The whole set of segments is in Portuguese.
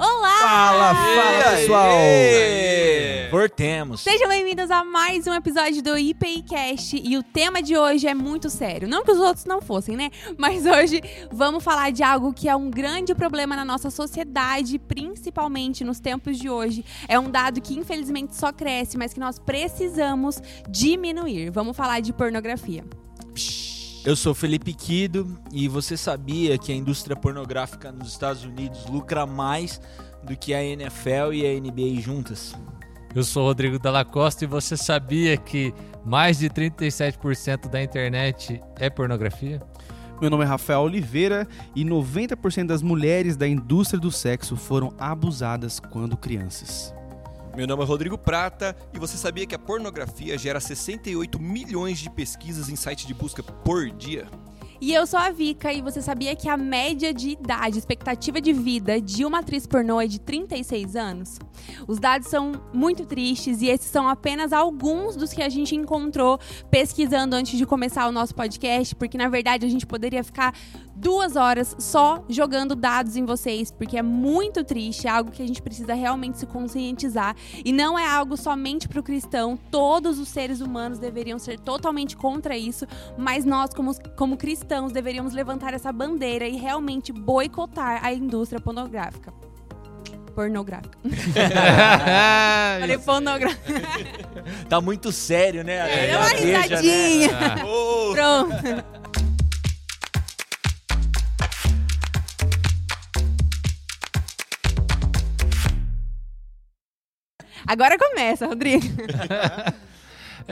Olá! Fala, fala, pessoal! Voltemos. Sejam bem-vindos a mais um episódio do IPIcast e o tema de hoje é muito sério. Não que os outros não fossem, né? Mas hoje vamos falar de algo que é um grande problema na nossa sociedade, principalmente nos tempos de hoje. É um dado que infelizmente só cresce, mas que nós precisamos diminuir. Vamos falar de pornografia. Eu sou Felipe Quido e você sabia que a indústria pornográfica nos Estados Unidos lucra mais do que a NFL e a NBA juntas? Eu sou Rodrigo Dalla Costa e você sabia que mais de 37% da internet é pornografia? Meu nome é Rafael Oliveira e 90% das mulheres da indústria do sexo foram abusadas quando crianças. Meu nome é Rodrigo Prata e você sabia que a pornografia gera 68 milhões de pesquisas em site de busca por dia? E eu sou a Vika e você sabia que a média de idade, expectativa de vida de uma atriz pornô é de 36 anos? Os dados são muito tristes e esses são apenas alguns dos que a gente encontrou pesquisando antes de começar o nosso podcast, porque na verdade a gente poderia ficar duas horas só jogando dados em vocês, porque é muito triste, é algo que a gente precisa realmente se conscientizar e não é algo somente para o cristão. Todos os seres humanos deveriam ser totalmente contra isso, mas nós como, como cristãos deveríamos levantar essa bandeira e realmente boicotar a indústria pornográfica. Pornográfica. Falei pornográfica. Tá muito sério, né? É, deu A uma né? risadinha. Oh! Pronto. Agora começa, Rodrigo.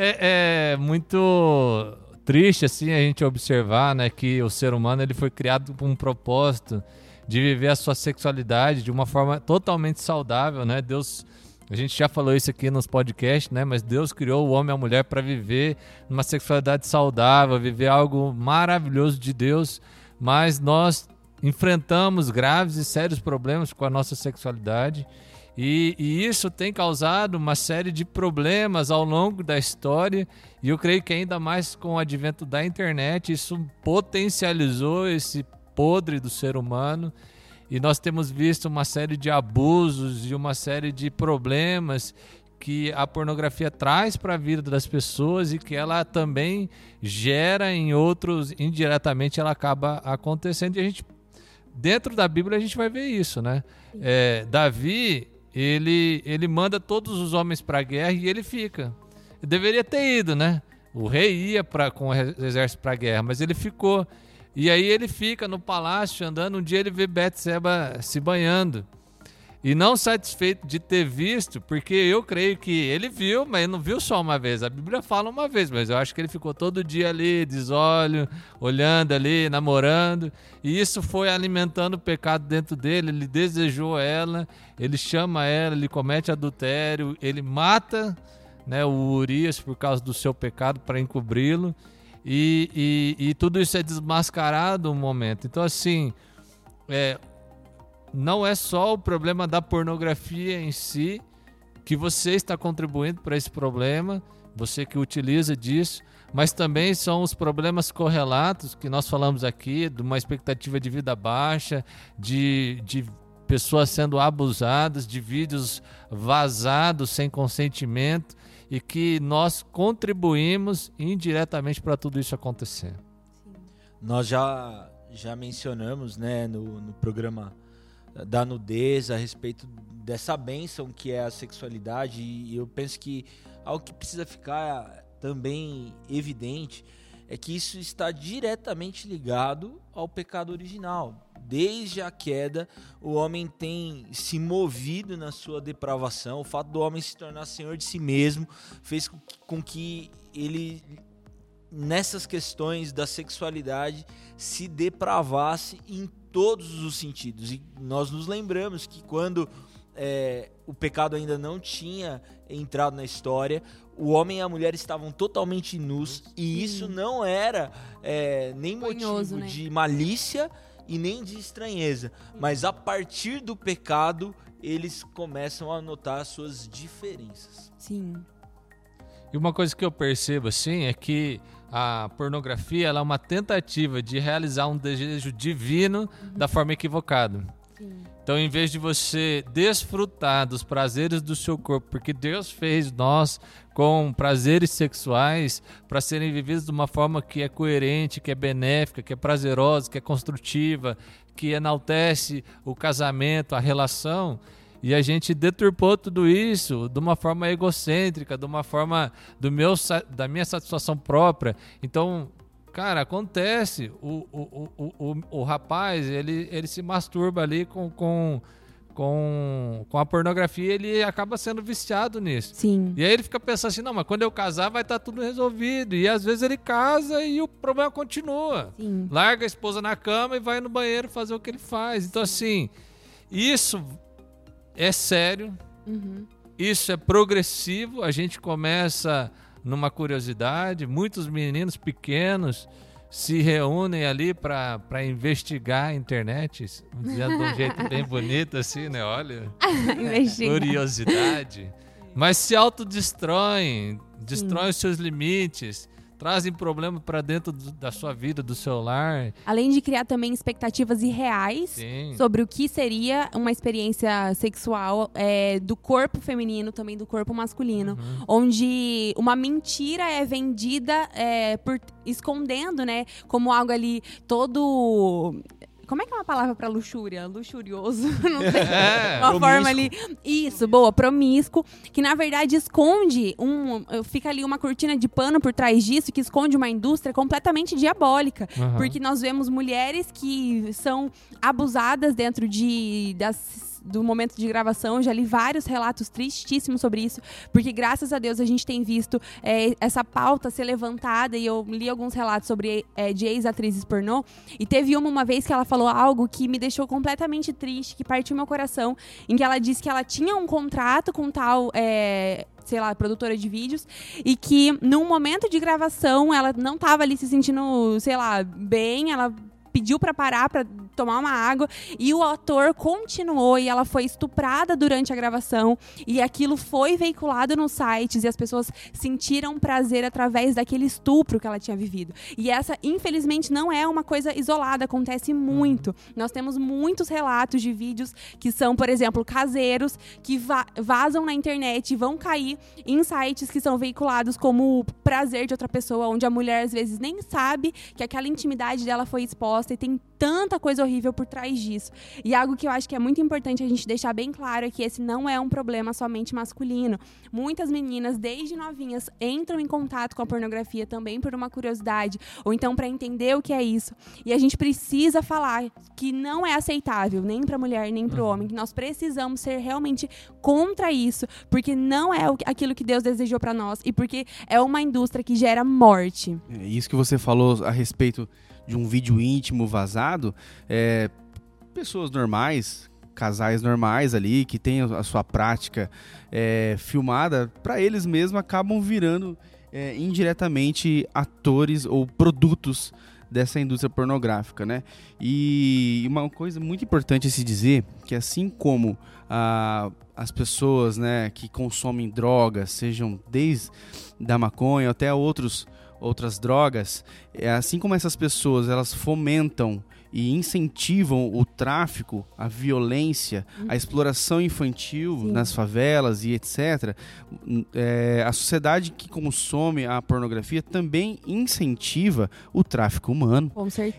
É, é muito triste assim a gente observar, né, que o ser humano ele foi criado com um propósito de viver a sua sexualidade de uma forma totalmente saudável, né? Deus a gente já falou isso aqui nos podcasts, né? Mas Deus criou o homem e a mulher para viver uma sexualidade saudável, viver algo maravilhoso de Deus, mas nós enfrentamos graves e sérios problemas com a nossa sexualidade. E, e, isso tem causado uma série de problemas ao longo da história, e eu creio que ainda mais com o advento da internet, isso potencializou esse podre do ser humano. E nós temos visto uma série de abusos e uma série de problemas que a pornografia traz para a vida das pessoas e que ela também gera em outros, indiretamente ela acaba acontecendo. E a gente, dentro da Bíblia, a gente vai ver isso, né? É, Davi, ele, ele manda todos os homens para a guerra e ele fica. Ele deveria ter ido, né? O rei ia pra, com o exército para a guerra, mas ele ficou. E aí ele fica no palácio andando. Um dia ele vê Betseba se banhando. E não satisfeito de ter visto, porque eu creio que ele viu, mas não viu só uma vez. A Bíblia fala uma vez, mas eu acho que ele ficou todo dia ali, desolho, olhando ali, namorando. E isso foi alimentando o pecado dentro dele. Ele desejou ela, ele chama ela, ele comete adultério, ele mata né, o Urias por causa do seu pecado para encobri-lo. E, e, e, tudo isso é desmascarado um momento. Então, assim, é, não é só o problema da pornografia em si que você está contribuindo para esse problema, você que utiliza disso, mas também são os problemas correlatos que nós falamos aqui, de uma expectativa de vida baixa, de, de pessoas sendo abusadas, de vídeos vazados sem consentimento e que nós contribuímos indiretamente para tudo isso acontecer. Nós já, já mencionamos né, no, no programa da nudez a respeito dessa bênção que é a sexualidade e eu penso que algo que precisa ficar também evidente é que isso está diretamente ligado ao pecado original. Desde a queda, o homem tem se movido na sua depravação. O fato do homem se tornar senhor de si mesmo fez com que ele, nessas questões da sexualidade, se depravasse em todos os sentidos. E nós nos lembramos que quando é, o pecado ainda não tinha entrado na história, o homem e a mulher estavam totalmente nus e isso não era é, nem motivo né? de malícia e nem de estranheza, mas a partir do pecado eles começam a notar as suas diferenças. Sim. E uma coisa que eu percebo assim é que a pornografia é uma tentativa de realizar um desejo divino da forma equivocada. Então, em vez de você desfrutar dos prazeres do seu corpo, porque Deus fez nós com prazeres sexuais para serem vividos de uma forma que é coerente, que é benéfica, que é prazerosa, que é construtiva, que enaltece o casamento, a relação, e a gente deturpou tudo isso de uma forma egocêntrica, de uma forma do meu, da minha satisfação própria. Então, Cara, acontece. O, o, o, o, o rapaz, ele, ele se masturba ali com, com, com, com a pornografia ele acaba sendo viciado nisso. Sim. E aí ele fica pensando assim, não, mas quando eu casar vai estar tá tudo resolvido. E às vezes ele casa e o problema continua. Sim. Larga a esposa na cama e vai no banheiro fazer o que ele faz. Então, assim, isso é sério. Uhum. Isso é progressivo. A gente começa numa curiosidade. Muitos meninos pequenos se reúnem ali para investigar a internet, de um jeito bem bonito assim, né? Olha, curiosidade. Mas se autodestroem, destroem os seus limites, trazem problema para dentro do, da sua vida, do seu lar. Além de criar também expectativas irreais Sim. sobre o que seria uma experiência sexual é, do corpo feminino, também do corpo masculino, Uhum. onde uma mentira é vendida é, por escondendo, né, como algo ali todo como é que é uma palavra pra luxúria? Luxurioso? Não sei. É, uma promíscuo. forma ali. Isso, boa, promíscuo. Que na verdade esconde um. Fica ali uma cortina de pano por trás disso, que esconde uma indústria completamente diabólica. Aham. Porque nós vemos mulheres que são abusadas dentro de. Das, do momento de gravação, já li vários relatos tristíssimos sobre isso, porque graças a Deus a gente tem visto é, essa pauta ser levantada e eu li alguns relatos sobre é, de ex-atrizes pornô e teve uma uma vez que ela falou algo que me deixou completamente triste, que partiu meu coração, em que ela disse que ela tinha um contrato com tal é, sei lá, produtora de vídeos, e que num momento de gravação ela não estava ali se sentindo, sei lá, bem, ela pediu para parar para tomar uma água e o ator continuou e ela foi estuprada durante a gravação e aquilo foi veiculado nos sites e as pessoas sentiram prazer através daquele estupro que ela tinha vivido. E essa, infelizmente, não é uma coisa isolada, acontece muito. Nós temos muitos relatos de vídeos que são, por exemplo, caseiros que va- vazam na internet e vão cair em sites que são veiculados como o prazer de outra pessoa, onde a mulher às vezes nem sabe que aquela intimidade dela foi exposta e tem tanta coisa horrível por trás disso. E algo que eu acho que é muito importante a gente deixar bem claro é que esse não é um problema somente masculino. Muitas meninas, desde novinhas, entram em contato com a pornografia também por uma curiosidade, ou então para entender o que é isso. E a gente precisa falar que não é aceitável, nem para mulher, nem para o homem, que nós precisamos ser realmente contra isso, porque não é o- aquilo que Deus desejou para nós e porque é uma indústria que gera morte. É, Isso que você falou a respeito de um vídeo íntimo vazado, é, pessoas normais, casais normais ali, que têm a sua prática é, filmada, para eles mesmos acabam virando é, indiretamente atores ou produtos dessa indústria pornográfica, né? E uma coisa muito importante a se dizer que assim como ah, as pessoas, né, que consomem drogas, sejam desde da maconha até outros outras drogas, é assim como essas pessoas elas fomentam e incentivam o tráfico, a violência, a exploração infantil Sim. nas favelas e etc. é, a sociedade que consome a pornografia também incentiva o tráfico humano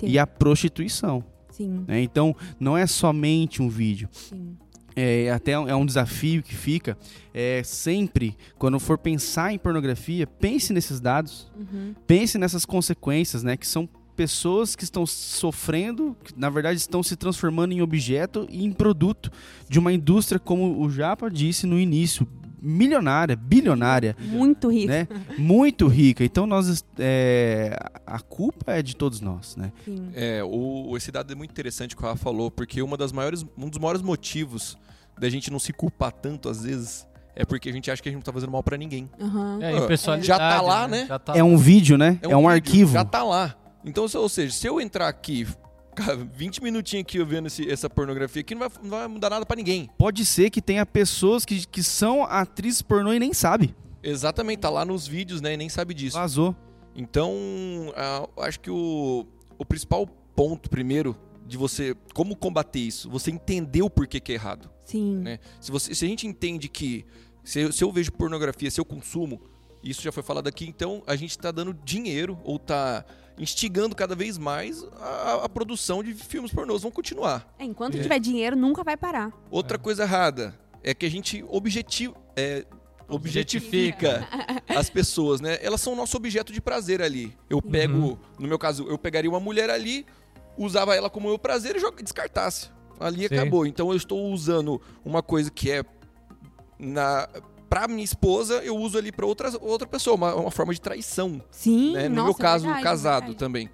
e a prostituição. Sim, né? Então, não é somente um vídeo. sim. É, até é um desafio que fica. É, sempre, quando for pensar em pornografia, pense nesses dados, Uhum. pense nessas consequências, né? Que são pessoas que estão sofrendo, que na verdade estão se transformando em objeto e em produto de uma indústria, como o Japa disse no início, milionária, bilionária, Muito rico. né? Muito rica. Então nós, é, a culpa é de todos nós, né? Sim. É, o, esse dado é muito interessante que o Rafa falou, porque uma das maiores, um dos maiores motivos da gente não se culpar tanto às vezes é porque a gente acha que a gente não tá fazendo mal pra ninguém. Aham. É, impessoalidade, já tá lá, né? Já tá É um vídeo, né? É um, vídeo, arquivo. Já tá lá. Então, ou seja, se eu entrar aqui, cara, 20 minutinhos aqui eu vendo esse- essa pornografia aqui, não vai, não vai mudar nada pra ninguém. Pode ser que tenha pessoas que, que são atrizes pornô e nem sabe. Exatamente, tá lá nos vídeos, né? E nem sabe disso. Vazou. Então, eu acho que o, o principal ponto, primeiro, de você. Como combater isso? Você entender o porquê que é errado. Sim. Né? Se, você, se a gente entende que. Se eu, se eu vejo pornografia, se eu consumo, isso já foi falado aqui, então a gente está dando dinheiro ou está instigando cada vez mais a, a produção de filmes pornôs. Vão continuar. É, enquanto É. tiver dinheiro, nunca vai parar. Outra coisa errada é que a gente objetivo, é, objetifica as pessoas, né? Elas são o nosso objeto de prazer ali. Eu pego, no meu caso, eu pegaria uma mulher ali, usava ela como meu prazer e joga- descartasse. Ali Sim. acabou. Então eu estou usando uma coisa que é na pra minha esposa, eu uso ali pra outra, outra pessoa, uma, uma forma de traição. Sim, né? No nossa, meu caso, verdade, casado verdade. também.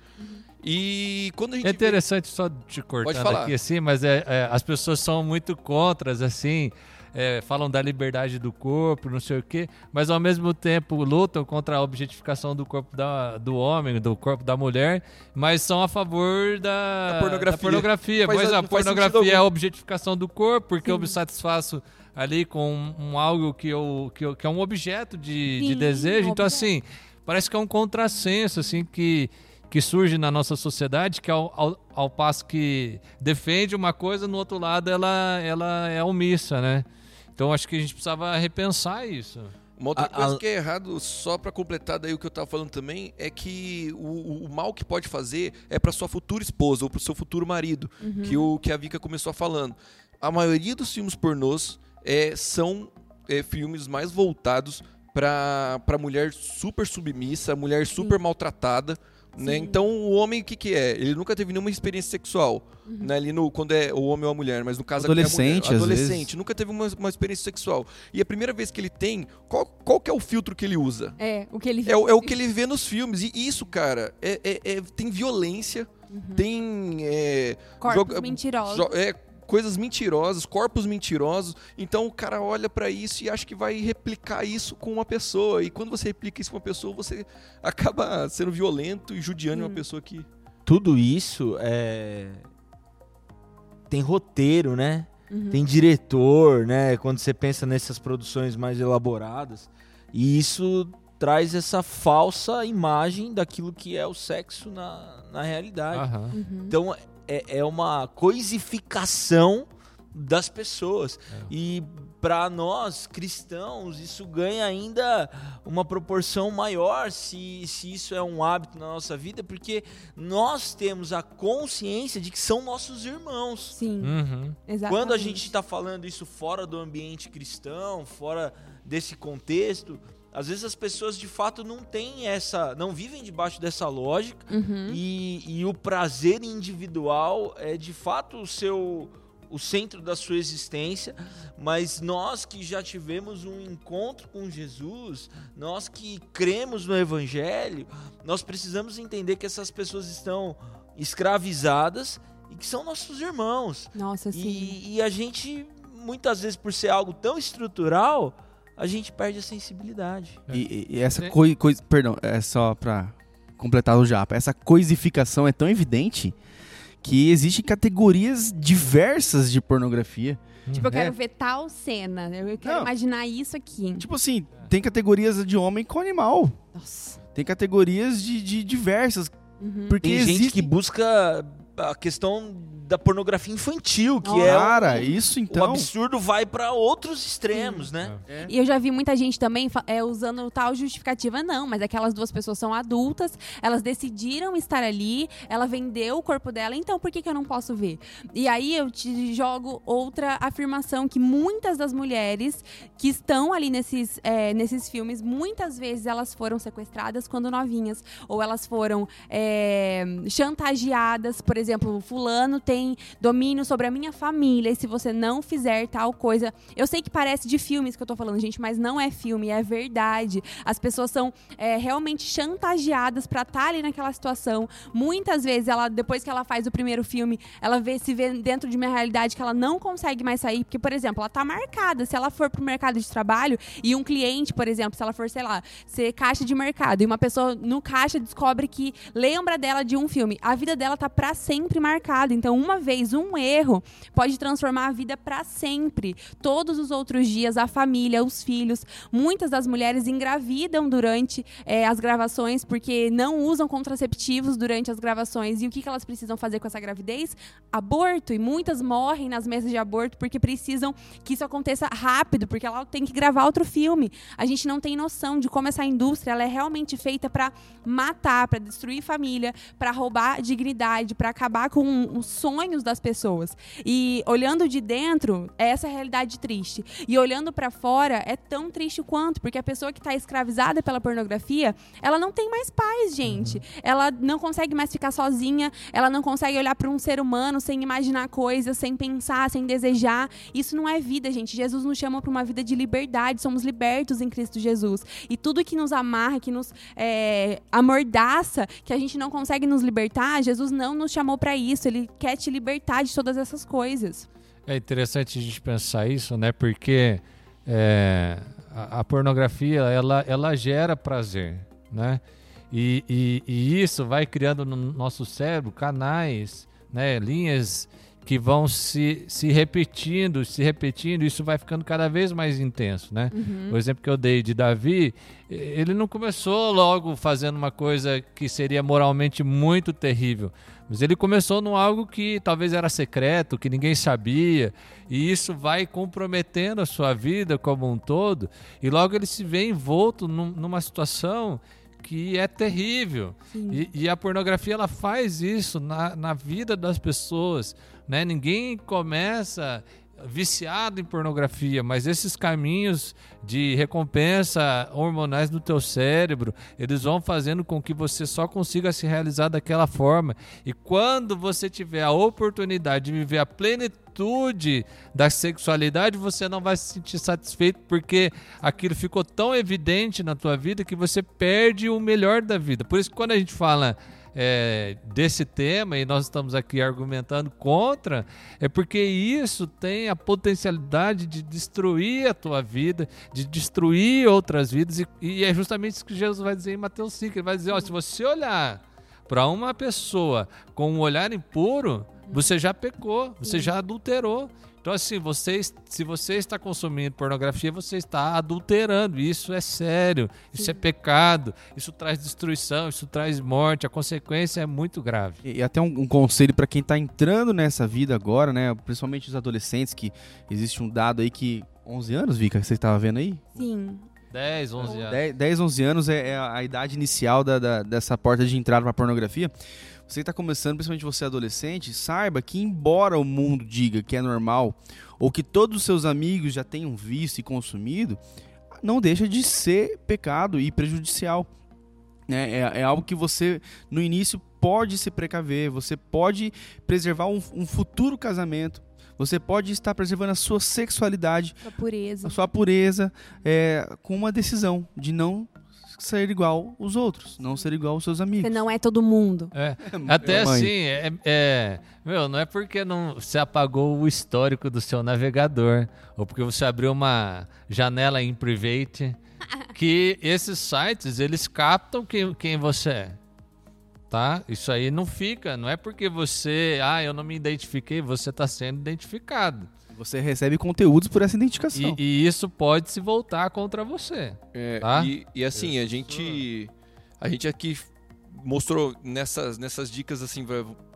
E quando a gente É vê- interessante, só te cortando aqui assim, mas é, é, as pessoas são muito contras, assim, é, falam da liberdade do corpo, não sei o quê, mas ao mesmo tempo lutam contra a objetificação do corpo da, do homem, do corpo da mulher, mas são a favor da, Da pornografia. pornografia. Faz- Mas a não faz sentido pornografia é a objetificação do corpo, porque eu me satisfaço ali com um, um algo que, eu, que, eu- que é um objeto de, de Sim, desejo. um Então, objeto. assim, parece que é um contrassenso, assim, que, que surge na nossa sociedade, que ao, ao, ao passo que defende uma coisa, no outro lado ela, ela é omissa, né? Então, acho que a gente precisava repensar isso. Uma outra A- coisa a- que é errado, só pra completar daí o que eu tava falando também, é que o, o- o mal que pode fazer é pra sua futura esposa ou pro seu futuro marido, que, o, que a Vika começou falando. A maioria dos filmes pornôs é, são é, filmes mais voltados pra, pra mulher super submissa, mulher super maltratada. Né? Sim. Então o homem o que, que é? Ele nunca teve nenhuma experiência sexual. Né? Ali no, quando é o homem ou a mulher, mas no caso aqui é a mulher. Adolescente, às adolescente, vezes. nunca teve uma, uma experiência sexual. E a primeira vez que ele tem, qual, qual que é o filtro que ele usa? É, o que ele É, o- é o que ele vê nos filmes. E isso, cara, é, é- é- tem violência, tem. é, Corpos joga- mentirosos. jo- é, coisas mentirosas, corpos mentirosos. Então o cara olha pra isso e acha que vai replicar isso com uma pessoa. E quando você replica isso com uma pessoa, você acaba sendo violento e judiando uma pessoa que. Tudo isso é. Tem roteiro, né? Uhum. Tem diretor, né? Quando você pensa nessas produções mais elaboradas. E isso traz essa falsa imagem daquilo que é o sexo na, na realidade. Uhum. Então é, é uma coisificação das pessoas. E para nós cristãos, isso ganha ainda uma proporção maior se, se isso é um hábito na nossa vida, porque nós temos a consciência de que são nossos irmãos. Sim, Uhum. exatamente. Quando a gente está falando isso fora do ambiente cristão, fora desse contexto, às vezes as pessoas de fato não têm essa, não vivem debaixo dessa lógica Uhum. e, e o prazer individual é de fato o seu o centro da sua existência, mas nós que já tivemos um encontro com Jesus, nós que cremos no evangelho, nós precisamos entender que essas pessoas estão escravizadas e que são nossos irmãos. Nossa, sim. E, e a gente, muitas vezes, por ser algo tão estrutural, a gente perde a sensibilidade. E, e essa É. coi, coi- perdão, é só pra completar o japa. Essa coisificação é tão evidente que existem categorias diversas de pornografia. Tipo, eu quero É. ver tal cena. Eu eu quero Não. imaginar isso aqui. Tipo assim, tem categorias de homem com animal. Nossa. Tem categorias de, de diversas. Uhum. Porque Tem existe gente que busca a questão da pornografia infantil, que é Cara, um, isso o então. absurdo vai para outros extremos, né? E eu já vi muita gente também é, usando tal justificativa, não, mas aquelas duas pessoas são adultas, elas decidiram estar ali, ela vendeu o corpo dela, então por que, que eu não posso ver? E aí eu te jogo outra afirmação que muitas das mulheres que estão ali nesses, é, nesses filmes, muitas vezes elas foram sequestradas quando novinhas, ou elas foram é, chantageadas, por exemplo, fulano tem domínio sobre a minha família, e se você não fizer tal coisa. Eu sei que parece de filmes que eu tô falando, gente, mas não é filme, é verdade. As pessoas são é, realmente chantageadas pra estar ali naquela situação. Muitas vezes, ela, depois que ela faz o primeiro filme, ela vê, se vê dentro de uma realidade que ela não consegue mais sair, porque, por exemplo, ela tá marcada. Se ela for pro mercado de trabalho e um cliente, por exemplo, se ela for, sei lá, ser caixa de mercado e uma pessoa no caixa descobre que lembra dela de um filme, a vida dela tá pra sempre sempre marcado. Então, uma vez, um erro pode transformar a vida para sempre. Todos os outros dias, a família, os filhos. Muitas das mulheres engravidam durante é, as gravações porque não usam contraceptivos durante as gravações. E o que, que elas precisam fazer com essa gravidez? Aborto. E muitas morrem nas mesas de aborto porque precisam que isso aconteça rápido, porque ela tem que gravar outro filme. A gente não tem noção de como essa indústria ela é realmente feita para matar, para destruir família, para roubar dignidade, para acabar com os sonhos das pessoas. E olhando de dentro, é essa realidade triste. E olhando para fora, é tão triste quanto, porque a pessoa que está escravizada pela pornografia, ela não tem mais paz, gente. Uhum. Ela não consegue mais ficar sozinha, ela não consegue olhar para um ser humano sem imaginar coisas, sem pensar, sem desejar. Isso não é vida, gente. Jesus nos chama para uma vida de liberdade, somos libertos em Cristo Jesus. E tudo que nos amarra, que nos é, amordaça, que a gente não consegue nos libertar, Jesus não nos chamou para isso. Ele quer te libertar de todas essas coisas. É interessante a gente pensar isso, né? Porque é, a, a, pornografia ela, ela gera prazer, né? E, e, e, isso vai criando no nosso cérebro canais, né? Linhas que vão se, se repetindo, se repetindo, isso vai ficando cada vez mais intenso, né? Uhum. O exemplo que eu dei de Davi, ele não começou logo fazendo uma coisa que seria moralmente muito terrível, mas ele começou num algo que talvez era secreto, que ninguém sabia, e isso vai comprometendo a sua vida como um todo, e logo ele se vê envolto num, numa situação que é terrível. E, e, a pornografia ela faz isso na, na vida das pessoas. Né? Ninguém começa viciado em pornografia, mas esses caminhos de recompensa hormonais no teu cérebro, eles vão fazendo com que você só consiga se realizar daquela forma. E quando você tiver a oportunidade de viver a plenitude da sexualidade, você não vai se sentir satisfeito porque aquilo ficou tão evidente na tua vida que você perde o melhor da vida. Por isso que quando a gente fala é, desse tema e nós estamos aqui argumentando contra, é porque isso tem a potencialidade de destruir a tua vida, de destruir outras vidas, e, e é justamente isso que Jesus vai dizer em Mateus 5. Ele vai dizer: ó, se você olhar para uma pessoa com um olhar impuro, você já pecou, você já adulterou. Então, assim, você, se você está consumindo pornografia, você está adulterando. Isso é sério, isso é pecado, isso traz destruição, isso traz morte. A consequência é muito grave. E, e até um, um conselho para quem está entrando nessa vida agora, né? Principalmente os adolescentes, que existe um dado aí que 11 anos, Vika, que você estava vendo aí? Sim. 10, 11 anos. 10, 10 11 anos é, é a idade inicial da, da, dessa porta de entrada para pornografia. Você que está começando, principalmente você adolescente, saiba que embora o mundo diga que é normal ou que todos os seus amigos já tenham visto e consumido, não deixa de ser pecado e prejudicial. É, é, é algo que você, no início, pode se precaver, você pode preservar um, um futuro casamento, você pode estar preservando a sua sexualidade, a, pureza. a sua pureza, é, com uma decisão de não ser igual os outros, não ser igual os seus amigos. Você não é todo mundo. É. Até assim, é, é, meu, não é porque não você apagou o histórico do seu navegador ou porque você abriu uma janela em private que esses sites eles captam quem, quem você é. Tá? Isso aí não fica, não é porque você, ah, eu não me identifiquei, você está sendo identificado. Você recebe conteúdos por essa identificação. E, e isso pode se voltar contra você. É, tá? e, e assim, a gente. A gente aqui mostrou nessas, nessas dicas, assim,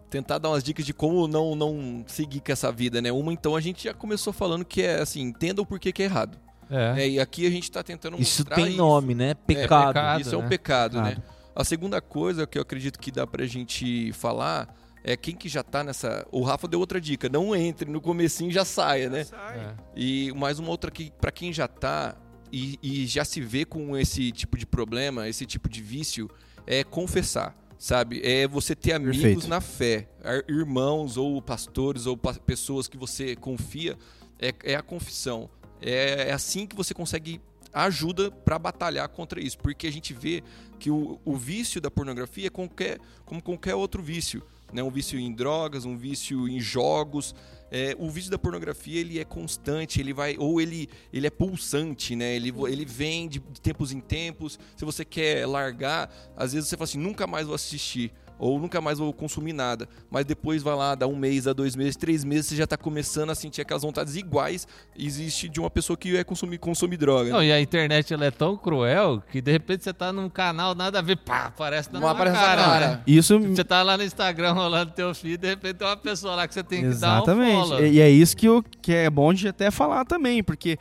tentar dar umas dicas de como não, não seguir com essa vida, né? Uma, então, a gente já começou falando que é assim, entenda o porquê que é errado. É. é e aqui a gente está tentando isso mostrar. Tem nome, né? Pecado. É, pecado isso né? é um né? pecado, né? A segunda coisa que eu acredito que dá pra gente falar é quem que já tá nessa. O Rafa deu outra dica, não entre no comecinho já saia, né? Sai. É. E mais uma outra que para quem já tá e, e já se vê com esse tipo de problema, esse tipo de vício, é confessar sabe? É você ter amigos Perfeito. na fé, irmãos ou pastores ou pessoas que você confia, é, é a confissão. É, é, assim que você consegue ajuda para batalhar contra isso, porque a gente vê que o, o vício da pornografia é qualquer, como qualquer outro vício né? um vício em drogas, um vício em jogos. É, o vício da pornografia ele é constante, ele vai ou ele, ele é pulsante, né? Ele, ele vem de, tempos em tempos. Se você quer largar, às vezes você fala assim, nunca mais vou assistir. Ou nunca mais vou consumir nada. Mas depois vai lá, dá um mês, dá dois meses, três meses, você já tá começando a sentir aquelas vontades iguais existe de uma pessoa que é consumir, consumir droga. Não, e a internet ela é tão cruel que de repente você tá num canal, nada a ver, pá, aparece na Não aparece cara. cara. né? Isso Você tá lá no Instagram rolando teu feed, de repente tem uma pessoa lá que você tem que Exatamente. dar um follow. E, e é isso que, eu, que é bom de até falar também, porque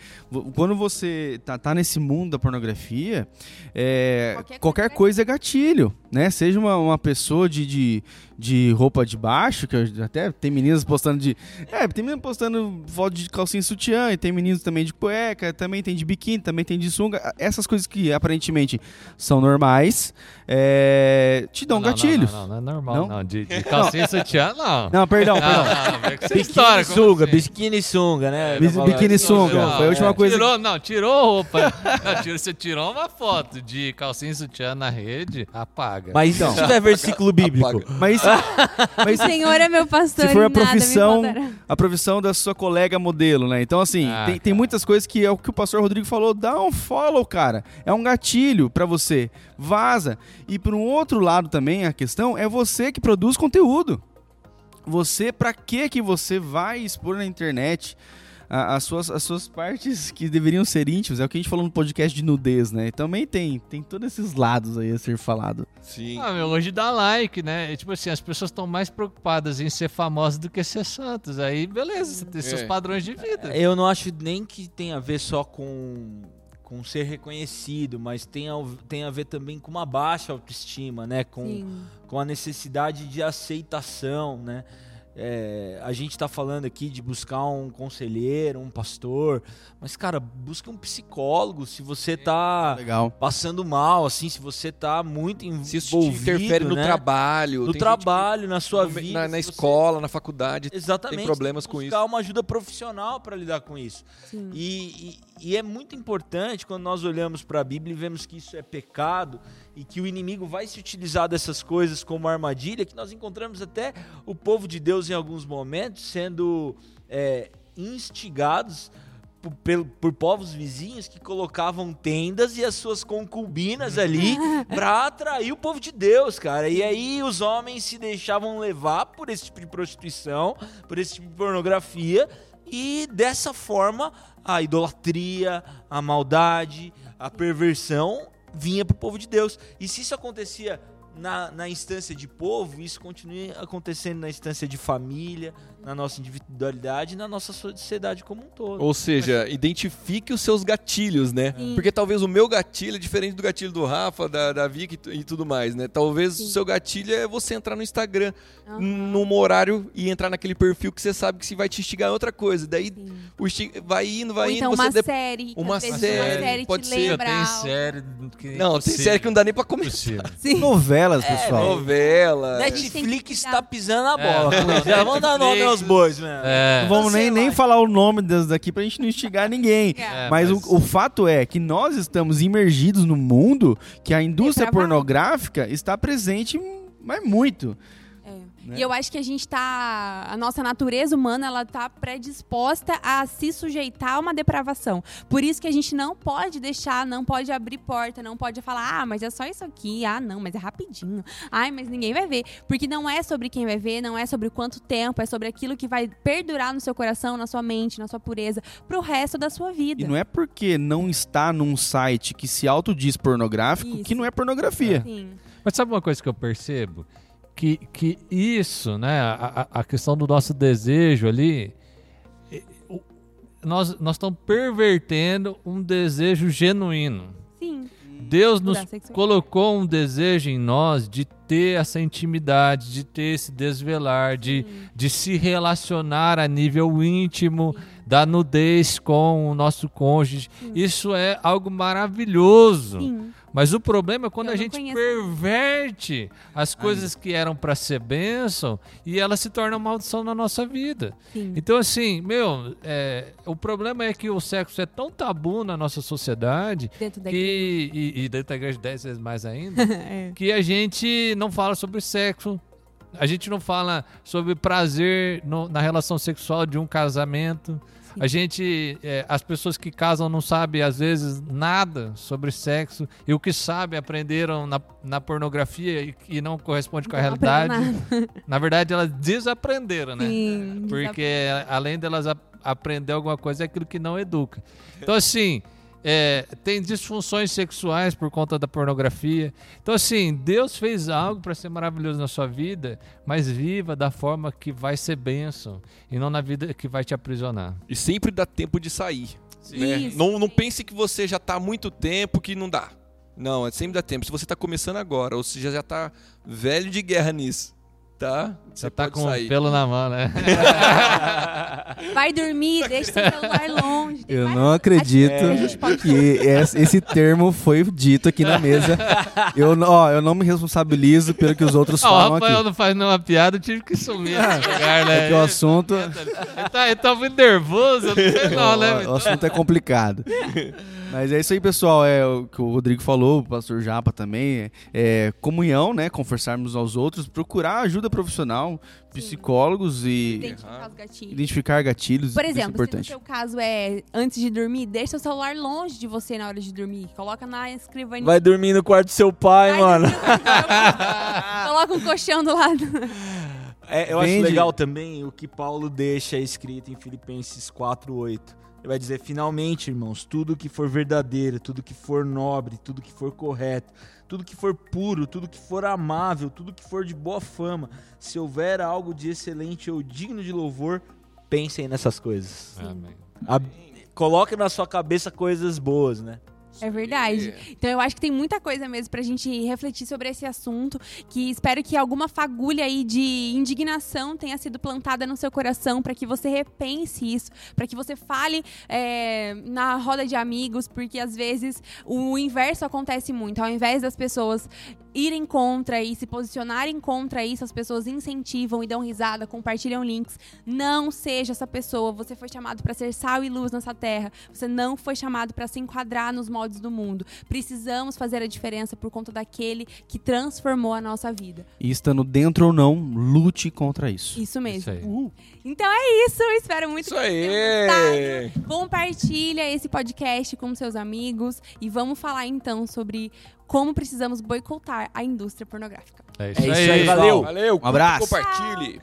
quando você tá, tá nesse mundo da pornografia, é, Qualquer qualquer, coisa coisa é gatilho, né? Seja uma, uma pessoa de, de, de roupa de baixo, que eu- até tem meninas postando de. É, tem meninas postando foto de calcinha e sutiã, e tem meninos também de cueca, também tem de biquíni, também tem de sunga. Essas coisas que aparentemente são normais, é, te dão Não, não, gatilhos. Não, não, não, é normal, Não? não. De, de calcinha e sutiã, não. Não, perdão, perdão. Não, não, Biquíni história, sunga, assim? biquíni sunga, né? Bis- Tá biquíni sunga. Não, Foi a última é, coisa Tirou, não, tirou roupa. Não, tirou- você tirou uma foto de calcinha e sutiã na rede, apaga. Mas Então. se tiver versículo bíblico. Mas, mas O Senhor é meu pastor. se for a profissão, a profissão da sua colega modelo, né? Então, assim, Ah, tem, tem muitas coisas que é o que o pastor Rodrigo falou. Dá um follow, cara. É um gatilho pra você. Vaza. E por um outro lado também, a questão é você que produz conteúdo. Você, pra que que você vai expor na internet a- as suas, as suas partes que deveriam ser íntimas? É o que a gente falou no podcast de nudez, né? Também tem, tem todos esses lados aí a ser falado. Sim. Ah, meu, hoje dá like, né? E, tipo assim, as pessoas estão mais preocupadas em ser famosas do que ser santos. Aí, beleza, você tem seus É. padrões de vida. Eu não acho nem que tem a ver só com, com ser reconhecido, mas tem a, tem a ver também com uma baixa autoestima, né? Com, Sim. com a necessidade de aceitação, né? É, a gente tá falando aqui de buscar um conselheiro, um pastor, mas cara, busca um psicólogo se você tá Legal. passando mal, assim, se você tá muito envolvido, Se isso te interfere no né? trabalho. no tem gente trabalho, na que- sua no- vida, na, na se você- escola, na faculdade. Exatamente. tem problemas com buscar uma ajuda profissional para lidar com isso. Sim. E, e- e é muito importante quando nós olhamos para a Bíblia e vemos que isso é pecado e que o inimigo vai se utilizar dessas coisas como armadilha, que nós encontramos até o povo de Deus em alguns momentos sendo é, instigados por, pel- por povos vizinhos que colocavam tendas e as suas concubinas ali para atrair o povo de Deus, cara. E aí os homens se deixavam levar por esse tipo de prostituição, por esse tipo de pornografia e dessa forma a idolatria, a maldade, a perversão vinha pro povo de Deus. E se isso acontecia na, na instância de povo, isso continua acontecendo na instância de família, na nossa individualidade e na nossa sociedade como um todo. Ou seja, identifique os seus gatilhos, né? Sim. Porque talvez o meu gatilho é diferente do gatilho do Rafa, da, da Vicky e tu- tudo mais, né? Talvez Sim. o seu gatilho é você entrar no Instagram Aham. num horário e entrar naquele perfil que você sabe que se vai te instigar em outra coisa. Daí vai indo, vai Ou indo, então você uma de- série. uma série, uma série pode te ser. Lembra tem série que Não, tem série que não dá nem pra começar. Novelas, É, pessoal. Novela. Net- gente tem que Netflix cuidar. tá pisando na É, bola. não, Já vamos dar nome Netflix- aos bois, né? É. Não vamos nem, nem falar o nome das daqui pra gente não instigar ninguém. É. mas mas- O, o fato é que nós estamos imergidos no mundo que a indústria Depravado. pornográfica está presente, mas muito. Né? E eu acho que a gente tá. A nossa natureza humana, ela tá predisposta a se sujeitar a uma depravação. Por isso que a gente não pode deixar, não pode abrir porta, não pode falar, ah, mas é só isso aqui, ah, não, mas é rapidinho. Ai, mas ninguém vai ver. Porque não é sobre quem vai ver, não é sobre quanto tempo, é sobre aquilo que vai perdurar no seu coração, na sua mente, na sua pureza, pro resto da sua vida. E não é porque não está num site que se autodiz pornográfico Isso. que não é pornografia. Sim. Mas sabe uma coisa que eu percebo? Que, que isso, né? A, a- questão do nosso desejo ali. Nós, nós estamos pervertendo um desejo genuíno. Sim. Deus nos colocou um desejo em nós de ter essa intimidade, de ter esse desvelar, de, de se relacionar a nível íntimo, da nudez com o nosso cônjuge. Isso é algo maravilhoso. Sim. Mas o problema é quando Eu a gente conheço. perverte as coisas que eram para ser bênção e elas se tornam maldição na nossa vida. Sim. Então, assim, meu, é, o problema é que o sexo é tão tabu na nossa sociedade Dentro da que, e, e dentro da igreja dez vezes mais ainda, É. que a gente não fala sobre sexo. A gente não fala sobre prazer no- na relação sexual de um casamento. A gente, é, as pessoas que casam não sabem às vezes nada sobre sexo e o que sabem aprenderam na, na pornografia e, e não corresponde com a Não realidade. Na verdade, elas desaprenderam, né? Sim, Porque além delas a- aprender alguma coisa, é aquilo que não educa. Então, assim, é, tem disfunções sexuais por conta da pornografia. Então, assim, Deus fez algo para ser maravilhoso na sua vida, mas viva da forma que vai ser bênção e não na vida que vai te aprisionar. E sempre dá tempo de sair. né? Não, não pense que você já tá há muito tempo que não dá. Não, é sempre dá tempo. Se você tá começando agora, ou seja, já tá velho de guerra nisso, tá? Você tá com sair. o pelo na mão, né? Vai dormir, deixa seu celular longe. Eu várias não acredito atitudes que esse, termo foi dito aqui na mesa. Eu, não- ó, eu não me responsabilizo pelo que os outros Ah, o falam Rafael aqui. não faz nenhuma piada, eu tive que sumir nesse lugar, né? É que o assunto, Ele tá, ele tá muito nervoso, eu não sei não, né? o, o assunto é complicado. Mas é isso aí, pessoal. É o que o Rodrigo falou, o pastor Japa também. É, comunhão, né? Conversarmos aos outros, procurar ajuda profissional, psicólogos e Identificar os gatilhos. identificar gatilhos. Por é exemplo, se no importante. seu caso é antes de dormir, deixa seu celular longe de você na hora de dormir. Coloca na escrivaninha. Vai dormir no quarto do seu pai, Ai, mano. Coloca um colchão do lado. É, eu acho Vende. legal também o que Paulo deixa escrito em Filipenses 4:8. Ele vai dizer: "Finalmente, irmãos, tudo que for verdadeiro, tudo que for nobre, tudo que for correto, tudo que for puro, tudo que for amável, tudo que for de boa fama, se houver algo de excelente ou digno de louvor, pensem nessas coisas. Amém. A- Coloque na sua cabeça coisas boas, né? É verdade. Então eu acho que tem muita coisa mesmo pra gente refletir sobre esse assunto. Que espero que alguma fagulha aí de indignação tenha sido plantada no seu coração para que você repense isso, para que você fale é, na roda de amigos, porque às vezes o inverso acontece muito. Ao invés das pessoas irem contra e se posicionarem contra isso, as pessoas incentivam e dão risada, compartilham links. Não seja essa pessoa. Você foi chamado para ser sal e luz nessa terra. Você não foi chamado para se enquadrar nos moldes do mundo. Precisamos fazer a diferença por conta daquele que transformou a nossa vida. E estando dentro ou não, lute contra isso. Isso mesmo. Isso aí. Então é isso. Espero muito Isso que vocês aí. tenham gostado. Compartilha esse podcast com seus amigos e vamos falar então sobre como precisamos boicotar a indústria pornográfica. É É isso aí, aí. valeu. Valeu. Um abraço. Compartilhe.